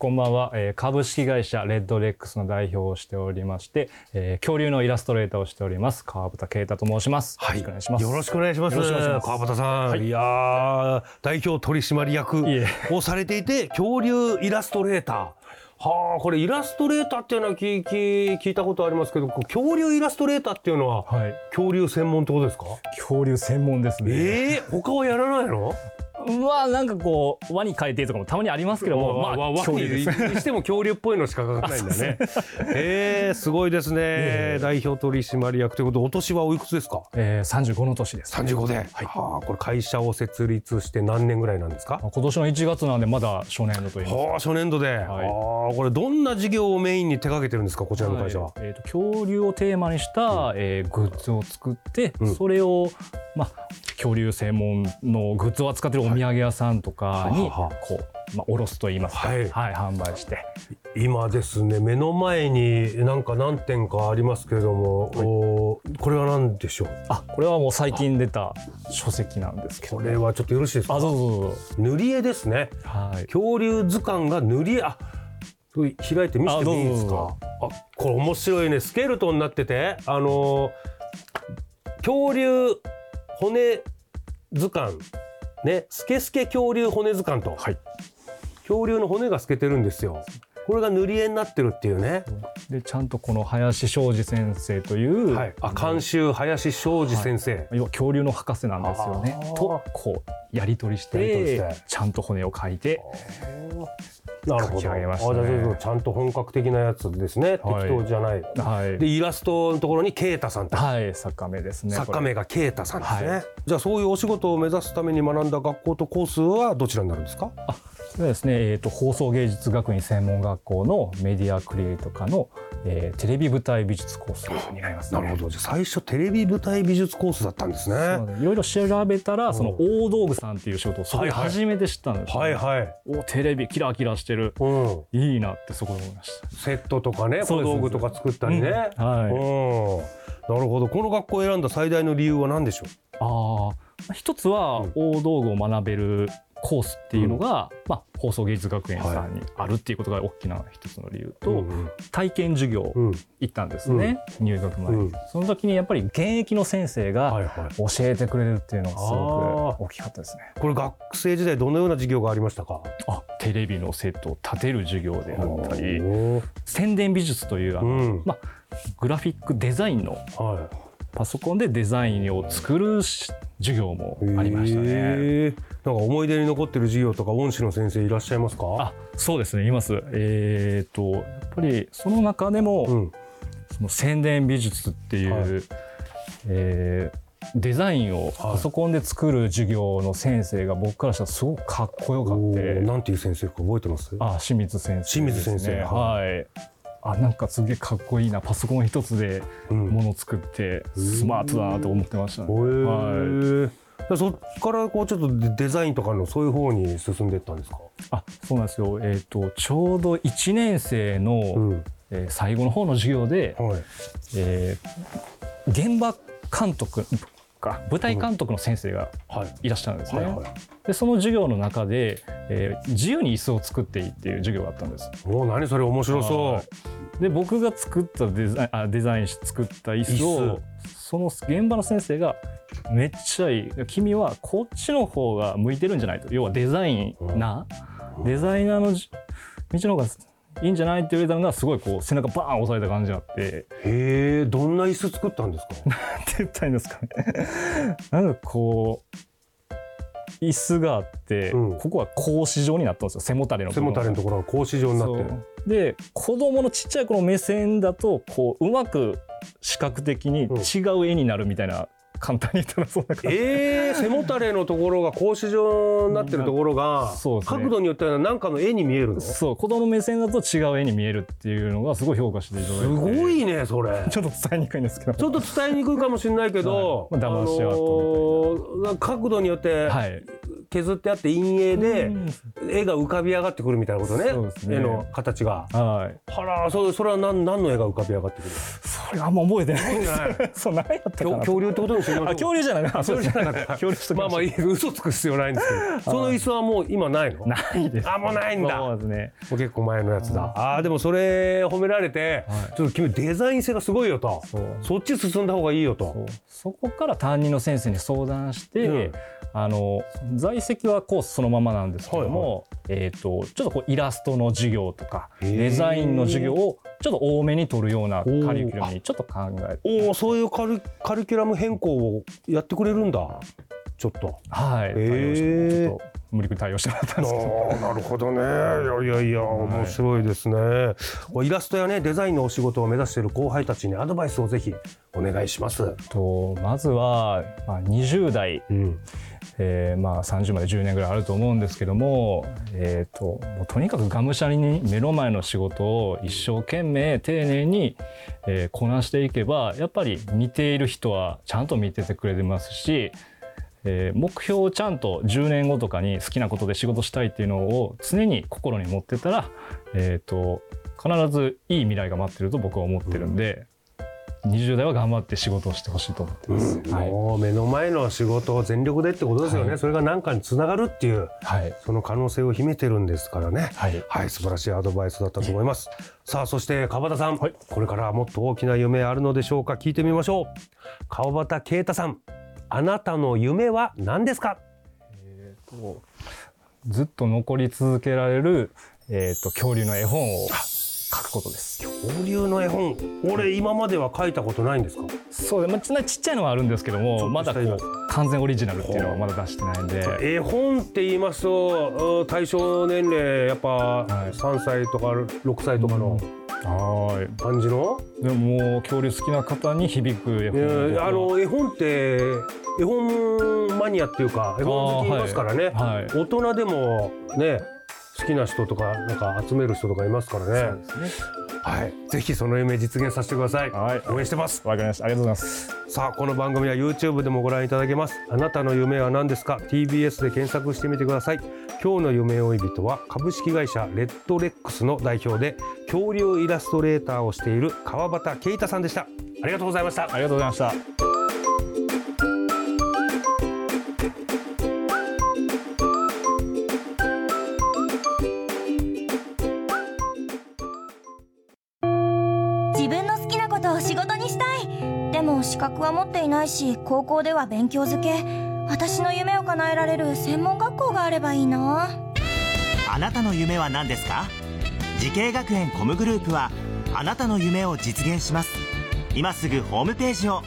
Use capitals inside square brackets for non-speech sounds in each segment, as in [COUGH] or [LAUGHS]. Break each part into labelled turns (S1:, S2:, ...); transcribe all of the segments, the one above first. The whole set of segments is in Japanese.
S1: こんばんは、えー、株式会社レッドレックスの代表をしておりまして、えー、恐竜のイラストレーターをしております。川端啓太と申します、
S2: はい、
S1: よろしくお願いします。
S2: よろしくお願いします。川端さん、はい、いや代表取締役をされていて恐竜イラストレーター。はあこれイラストレーターっていうのは聞聞聞いたことありますけど恐竜イラストレーターっていうのは、はい、恐竜専門ってことですか？
S1: 恐竜専門ですね。
S2: ええー、他はやらないの？
S1: まあなんかこう輪に変えてとかもたまにありますけども、まあ、
S2: 恐竜にしても恐竜っぽいのしか書かないんだね。[LAUGHS] ええー、すごいですね。代表取締役ということでお年はおいくつですか？
S1: ええー、三十五の年です、
S2: 三十五で。はい。はあ、これ会社を設立して何年ぐらいなんですか？
S1: 今年の一月なんでまだ初年度といいます。
S2: はあ、初年度で。はい、ああ、これどんな事業をメインに手掛けてるんですかこちらの会社は？はい、
S1: えっ、ー、と恐竜をテーマにした、うん、えー、グッズを作って、うん、それをまあ恐竜専門のグッズを扱ってるお土産屋さんとかにこう、まあ、卸すと言いますか、はい、はい、販売して。
S2: 今ですね目の前になんか何点かありますけれども、はい、おこれは何でしょう？
S1: あこれはもう最近出た書籍なんですけど、
S2: これはちょっとよろしいですか？
S1: あどうぞどうぞ。
S2: 塗り絵ですね、はい、恐竜図鑑が塗り絵。あ開いて見せてもいいですか？あこれ面白いね。スケルトンになっててあのー、恐竜骨図鑑。ね。スケスケ恐竜骨図鑑と、はい、恐竜の骨が透けてるんですよ。これが塗り絵になってるっていうね
S1: でちゃんとこの林庄司先生という、
S2: はい、あ監修林庄司先生、はい、
S1: 要は恐竜の博士なんですよねとこうやり取りしてちゃんと骨を描いて
S2: なるほど。ね、あじゃあちゃんと本格的なやつですね。はい、適当じゃない。はい。でイラストのところに啓太さん
S1: はい作家名ですね。
S2: 作家名が啓太さんですね、はい。じゃあそういうお仕事を目指すために学んだ学校とコースはどちらになるんですか？
S1: あそうですね。えっ、ー、と放送芸術学院専門学校のメディアクリエイト科の、えー、テレビ舞台美術コースになります、
S2: ね、なるほど。じゃあ最初テレビ舞台美術コースだったんですね。
S1: いろいろ調べたらその大道具さんっていう仕事をそこで初めて知ったんです、
S2: ね、はいはい。
S1: おテレビキラキラしてる。うん。いいなってそこで思いました。
S2: セットとかね小道具とか作ったりね、うん、はい、うん、なるほど。この学校を選んだ最大の理由は何でしょ
S1: う？ああ一つは大道具を学べるコースっていうのが、うん、まあ、放送芸術学園さんにあるっていうことが大きな一つの理由と、はい、体験授業行ったんですね、うん、入学前。に、うん、その時にやっぱり現役の先生が教えてくれるっていうのがすごく大きかったですね。
S2: これ学生時代どのような授業がありましたか？
S1: あテレビのセットを立てる授業であったり宣伝美術というあの、まあ、グラフィックデザインの、はいパソコンでデザインを作る授業もありましたね。なん
S2: か思い出に残ってる授業とか恩師の先生いらっしゃいますか？
S1: あ、そうですねいます。えっ、ー、とやっぱりその中でも、うん、その宣伝美術っていう、はい、えーデザインをパソコンで作る授業の先生が僕からしたらすごくかっこよかって。
S2: なんていう先生か覚えてます？
S1: あ、清水先生、
S2: ね、清水先生。
S1: はい。あなんかすげえかっこいいなパソコン一つでもの作ってスマートだなと思ってましたね。は
S2: い、そこからこうちょっとデザインとかのそういう方に進んでいったんですか？
S1: あそうなんですよ、えーと、ちょうど1年生の、うん、えー、最後の方の授業で、はい、えー、現場監督か舞台監督の先生がい。らっしゃるんですね。はいはい。はい、でその授業の中で、えー、自由に椅子を作っていいっていう授業があったんです。
S2: お何それ面白そう。
S1: で僕が作ったデザインあデザインし作った椅子をその現場の先生がめっちゃいい。君はこっちの方が向いてるんじゃないと。要はデザインな、うん、デザイナーの道の方がいいんじゃない？って言われたのがすごいこう背中バーン押された感じになって。
S2: へえどんな椅子作ったんですか？[LAUGHS]
S1: って言ったらいいんですかね。なんかこう椅子があって、
S2: うん。
S1: ここは格子状になったんですよ。背もたれの部
S2: 背
S1: 分
S2: もたれのところが格子状になって。
S1: で子供のちっちゃい子の目線だとこううまく視覚的に違う絵になるみたいな、簡単に言ったらそんな感じ。
S2: えー、背もたれのところが格子状になってるところが、
S1: そうですね。
S2: 角度によっては何かの絵に見えるの？す
S1: そう子供の目線だと違う絵に見えるっていうのがすごい評価していただいて。
S2: ごいねそれ。
S1: ちょっと伝えにくいんですけど。
S2: ちょっと伝えにくいかもしれないけど、
S1: はい。まあ騙し合う
S2: のー角度によって
S1: はい
S2: 削ってあって陰影で
S1: うん。
S2: 絵が浮かび上がってくるみたいなことね。
S1: ね。
S2: 絵の形が。
S1: はい。
S2: はらそそれは何何の絵が浮かび上がってくる
S1: それあんま覚えてない。です [LAUGHS] そう何やったか
S2: 恐
S1: な
S2: 恐竜ってことにしてみま
S1: あ
S2: しょう
S1: 恐竜じゃない。あ
S2: 恐竜じゃなかった。[LAUGHS]
S1: 恐竜
S2: まあまあ嘘つく必要ないんですけど。その椅子はもう今ないの？
S1: ないです。
S2: あもうないんだ。
S1: そうですね。
S2: もう結構前のやつだ。あーでもそれ褒められて、
S1: はい。
S2: ちょっと君デザイン性がすごいよと。
S1: そ
S2: っち進んだ方がいいよと。
S1: そこから担任の先生に相談して、
S2: うん
S1: あの在籍はコースそのままなんですけども、えー、とちょっとこうイラストの授業とかデザインの授業をちょっと多めに取るようなカリキュラムにちょっと考えて。
S2: おおそういうカリカリキュラム変更をやってくれるんだ。ちょっと。
S1: はい、
S2: へー。
S1: ちょっと無理くり対応してもらったんですけど。
S2: なるほどね。いやいやいや面白いですね、こうイラストやねデザインのお仕事を目指している後輩たちにアドバイスをぜひお願いします。
S1: とまずは、まあ、20代、
S2: うん、
S1: えーまあ、30まで10年ぐらいあると思うんですけども,、えー、ともうとにかくがむしゃらに目の前の仕事を一生懸命丁寧に、えーこなしていけばやっぱり見ている人はちゃんと見ててくれてますし、えー目標をちゃんと10年後とかに好きなことで仕事したいっていうのを常に心に持ってたら、えー、と必ずいい未来が待ってると僕は思ってるんで、20代は頑張って仕事をしてほしいと思ってます。はい。
S2: もう目の前の仕事を全力でってことですよね、
S1: はい。
S2: それが何かにつながるっていう
S1: はい。
S2: その可能性を秘めてるんですからね。
S1: はい。
S2: はい。素晴らしいアドバイスだったと思います。さあそして川端さん、これからはもっと大きな夢あるのでしょうか。聞いてみましょう。川端啓太さんあなたの夢は何ですか？
S1: とずっと残り続けられる、えー、と恐竜の絵本を書くことです。
S2: 恐竜の絵本。俺今までは書いたことないんですか？
S1: そうで、まあ、ちなちっちゃいのはあるんですけどもまだ完全オリジナルっていうのはまだ出してないんで。
S2: 絵本って言いますとうん対象年齢やっぱ
S1: はい。
S2: 3歳とか6歳とかの
S1: は
S2: 感じの、
S1: いでももう恐竜好きな方に響く絵
S2: え
S1: 本
S2: あの絵本って絵本マニアっていうか絵本好きいますからね、
S1: はい。
S2: 大人でもね好きな人とかなんか集める人とかいますから
S1: そう
S2: ね
S1: ですね。
S2: はい。ぜひその夢実現させてください、
S1: はい。
S2: 応援してます。
S1: わかりました。ありがとうございます。
S2: さあこの番組は YouTube でもご覧いただけます。あなたの夢は何ですか？TBS で検索してみてください。今日の夢追い人は株式会社レッドレックスの代表で恐竜イラストレーターをしている川端啓太さんでした。ありがとうございました。
S1: ありがとうございました。
S3: 自分の好きなことを仕事にしたい。でも資格は持っていないし高校では勉強づけ。私の夢を叶えられる専門学校があればいいな。
S4: あなたの夢は何ですか？滋慶学園 COM グループはあなたの夢を実現します。今すぐホームページを。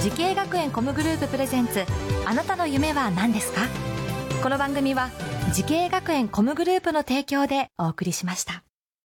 S5: 滋慶学園 COM グループプレゼンツあなたの夢は何ですか？この番組は滋慶学園 COM グループの提供でお送りしました。